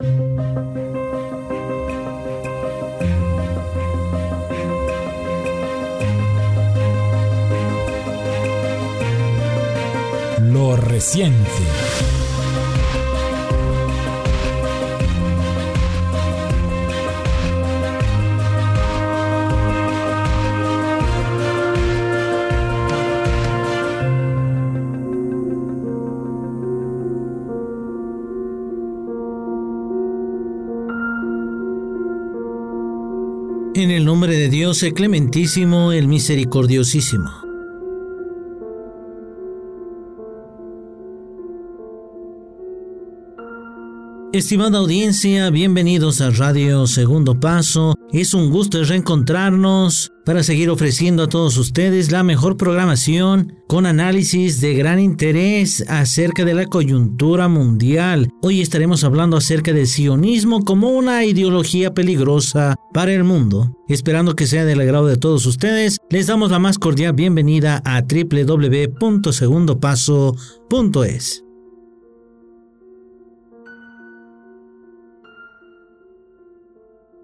Lo reciente. En el nombre de Dios, el clementísimo, el misericordiosísimo. Estimada audiencia, bienvenidos a Radio Segundo Paso. Es un gusto reencontrarnos para seguir ofreciendo a todos ustedes la mejor programación con análisis de gran interés acerca de la coyuntura mundial. Hoy estaremos hablando acerca del sionismo como una ideología peligrosa para el mundo. Esperando que sea del agrado de todos ustedes, les damos la más cordial bienvenida a www.segundopaso.es.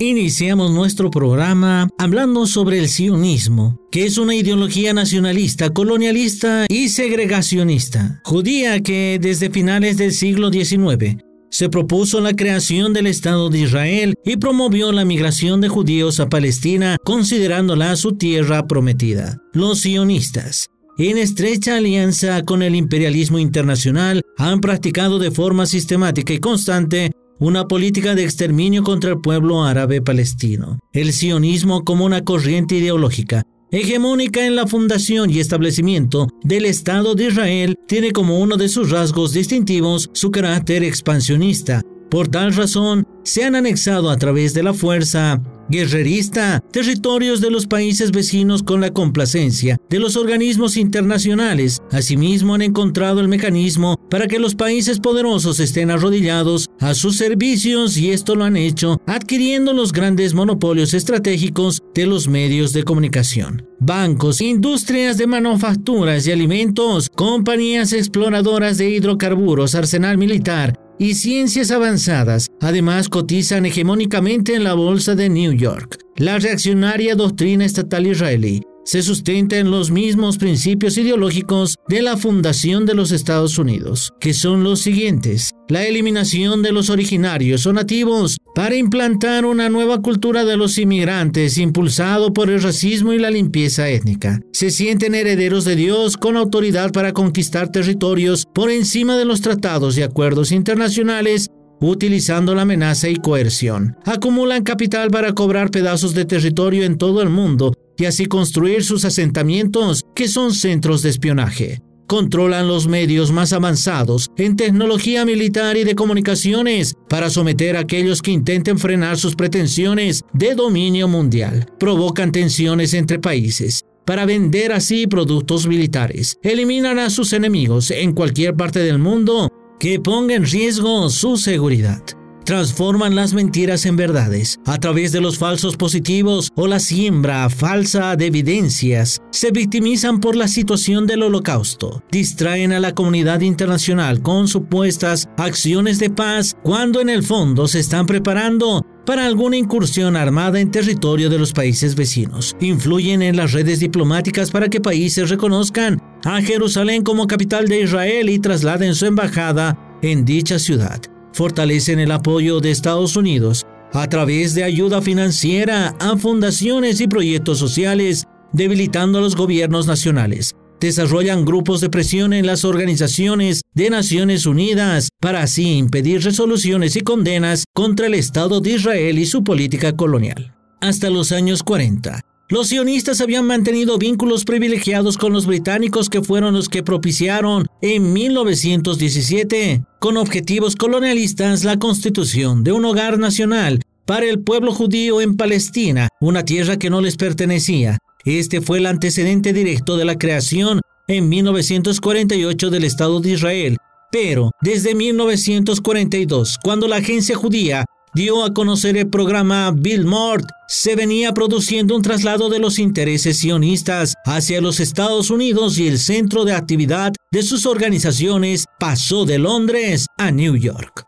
Iniciamos nuestro programa hablando sobre el sionismo, que es una ideología nacionalista, colonialista y segregacionista, judía que desde finales del siglo XIX se propuso la creación del Estado de Israel y promovió la migración de judíos a Palestina considerándola su tierra prometida. Los sionistas, en estrecha alianza con el imperialismo internacional, han practicado de forma sistemática y constante una política de exterminio contra el pueblo árabe palestino. El sionismo como una corriente ideológica hegemónica en la fundación y establecimiento del Estado de Israel tiene como uno de sus rasgos distintivos su carácter expansionista. Por tal razón, se han anexado a través de la fuerza guerrerista, territorios de los países vecinos con la complacencia de los organismos internacionales. Asimismo han encontrado el mecanismo para que los países poderosos estén arrodillados a sus servicios y esto lo han hecho adquiriendo los grandes monopolios estratégicos de los medios de comunicación. Bancos, industrias de manufacturas y alimentos, compañías exploradoras de hidrocarburos, arsenal militar, y ciencias avanzadas. Además, cotizan hegemónicamente en la bolsa de New York. La reaccionaria doctrina estatal israelí se sustenta en los mismos principios ideológicos de la fundación de los Estados Unidos, que son los siguientes. La eliminación de los originarios o nativos para implantar una nueva cultura de los inmigrantes impulsado por el racismo y la limpieza étnica. Se sienten herederos de Dios con autoridad para conquistar territorios por encima de los tratados y acuerdos internacionales utilizando la amenaza y coerción. Acumulan capital para cobrar pedazos de territorio en todo el mundo y así construir sus asentamientos, que son centros de espionaje. Controlan los medios más avanzados en tecnología militar y de comunicaciones para someter a aquellos que intenten frenar sus pretensiones de dominio mundial. Provocan tensiones entre países para vender así productos militares. Eliminan a sus enemigos en cualquier parte del mundo que ponga en riesgo su seguridad transforman las mentiras en verdades a través de los falsos positivos o la siembra falsa de evidencias. Se victimizan por la situación del holocausto. Distraen a la comunidad internacional con supuestas acciones de paz cuando en el fondo se están preparando para alguna incursión armada en territorio de los países vecinos. Influyen en las redes diplomáticas para que países reconozcan a Jerusalén como capital de Israel y trasladen su embajada en dicha ciudad fortalecen el apoyo de Estados Unidos a través de ayuda financiera a fundaciones y proyectos sociales, debilitando a los gobiernos nacionales. Desarrollan grupos de presión en las organizaciones de Naciones Unidas para así impedir resoluciones y condenas contra el Estado de Israel y su política colonial. Hasta los años 40, los sionistas habían mantenido vínculos privilegiados con los británicos que fueron los que propiciaron en 1917, con objetivos colonialistas, la constitución de un hogar nacional para el pueblo judío en Palestina, una tierra que no les pertenecía. Este fue el antecedente directo de la creación en 1948 del Estado de Israel. Pero desde 1942, cuando la agencia judía dio a conocer el programa Bill Mort, se venía produciendo un traslado de los intereses sionistas hacia los Estados Unidos y el centro de actividad de sus organizaciones pasó de Londres a New York.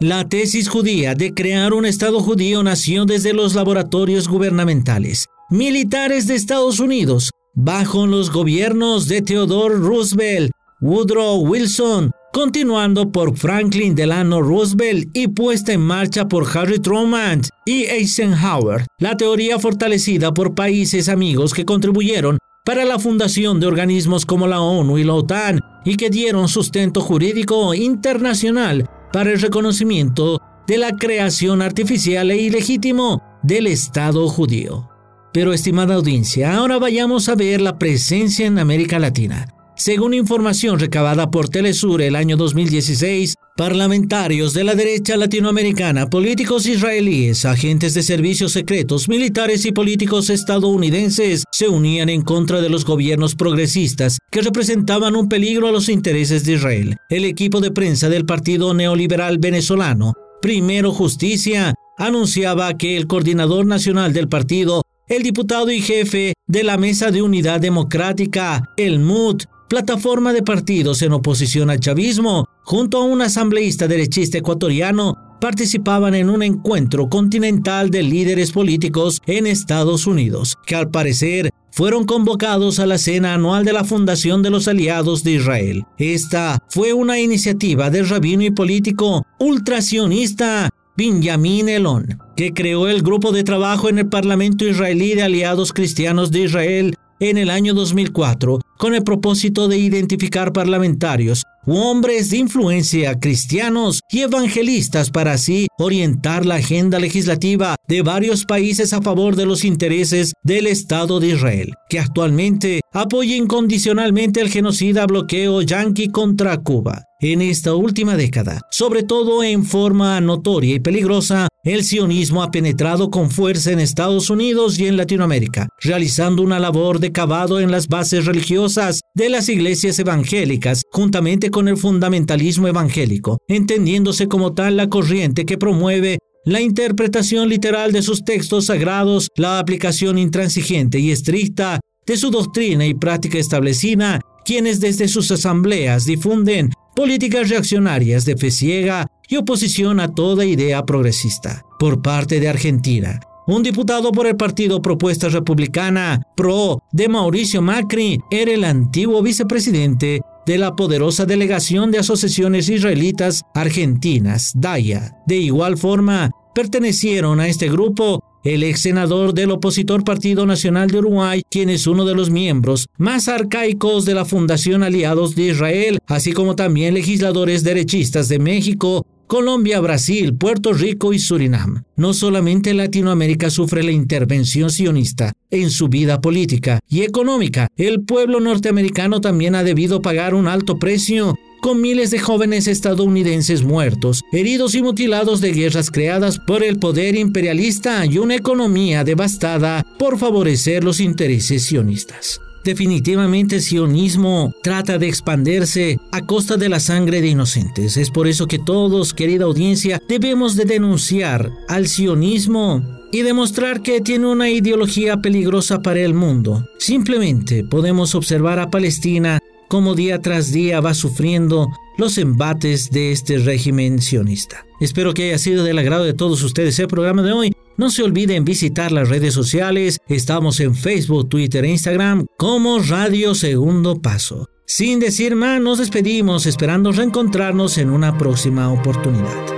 La tesis judía de crear un Estado judío nació desde los laboratorios gubernamentales militares de Estados Unidos bajo los gobiernos de Theodore Roosevelt, Woodrow Wilson, continuando por Franklin Delano Roosevelt y puesta en marcha por Harry Truman y Eisenhower, la teoría fortalecida por países amigos que contribuyeron para la fundación de organismos como la ONU y la OTAN y que dieron sustento jurídico internacional para el reconocimiento de la creación artificial e ilegítimo del Estado judío. Pero estimada audiencia, ahora vayamos a ver la presencia en América Latina. Según información recabada por Telesur el año 2016, parlamentarios de la derecha latinoamericana, políticos israelíes, agentes de servicios secretos, militares y políticos estadounidenses se unían en contra de los gobiernos progresistas que representaban un peligro a los intereses de Israel. El equipo de prensa del Partido Neoliberal Venezolano, Primero Justicia, anunciaba que el coordinador nacional del partido, el diputado y jefe de la Mesa de Unidad Democrática, el MUD, plataforma de partidos en oposición al chavismo, junto a un asambleísta derechista ecuatoriano, participaban en un encuentro continental de líderes políticos en Estados Unidos, que al parecer fueron convocados a la cena anual de la Fundación de los Aliados de Israel. Esta fue una iniciativa del rabino y político ultrasionista Benjamin Elon, que creó el grupo de trabajo en el Parlamento israelí de Aliados Cristianos de Israel en el año 2004 con el propósito de identificar parlamentarios u hombres de influencia cristianos y evangelistas para así orientar la agenda legislativa de varios países a favor de los intereses del Estado de Israel, que actualmente apoya incondicionalmente el genocida bloqueo yanqui contra Cuba. En esta última década, sobre todo en forma notoria y peligrosa, el sionismo ha penetrado con fuerza en Estados Unidos y en Latinoamérica, realizando una labor de cavado en las bases religiosas de las iglesias evangélicas, juntamente con el fundamentalismo evangélico, entendiéndose como tal la corriente que promueve la interpretación literal de sus textos sagrados, la aplicación intransigente y estricta de su doctrina y práctica establecida, quienes desde sus asambleas difunden políticas reaccionarias de fe ciega y oposición a toda idea progresista. Por parte de Argentina, un diputado por el partido Propuesta Republicana, PRO, de Mauricio Macri, era el antiguo vicepresidente de la poderosa delegación de asociaciones israelitas argentinas, DAIA. De igual forma, pertenecieron a este grupo el ex senador del opositor Partido Nacional de Uruguay, quien es uno de los miembros más arcaicos de la Fundación Aliados de Israel, así como también legisladores derechistas de México, Colombia, Brasil, Puerto Rico y Surinam. No solamente Latinoamérica sufre la intervención sionista en su vida política y económica, el pueblo norteamericano también ha debido pagar un alto precio con miles de jóvenes estadounidenses muertos, heridos y mutilados de guerras creadas por el poder imperialista y una economía devastada por favorecer los intereses sionistas. Definitivamente el sionismo trata de expandirse a costa de la sangre de inocentes. Es por eso que todos, querida audiencia, debemos de denunciar al sionismo y demostrar que tiene una ideología peligrosa para el mundo. Simplemente podemos observar a Palestina como día tras día va sufriendo los embates de este régimen sionista. Espero que haya sido del agrado de todos ustedes el programa de hoy. No se olviden visitar las redes sociales. Estamos en Facebook, Twitter e Instagram como Radio Segundo Paso. Sin decir más, nos despedimos esperando reencontrarnos en una próxima oportunidad.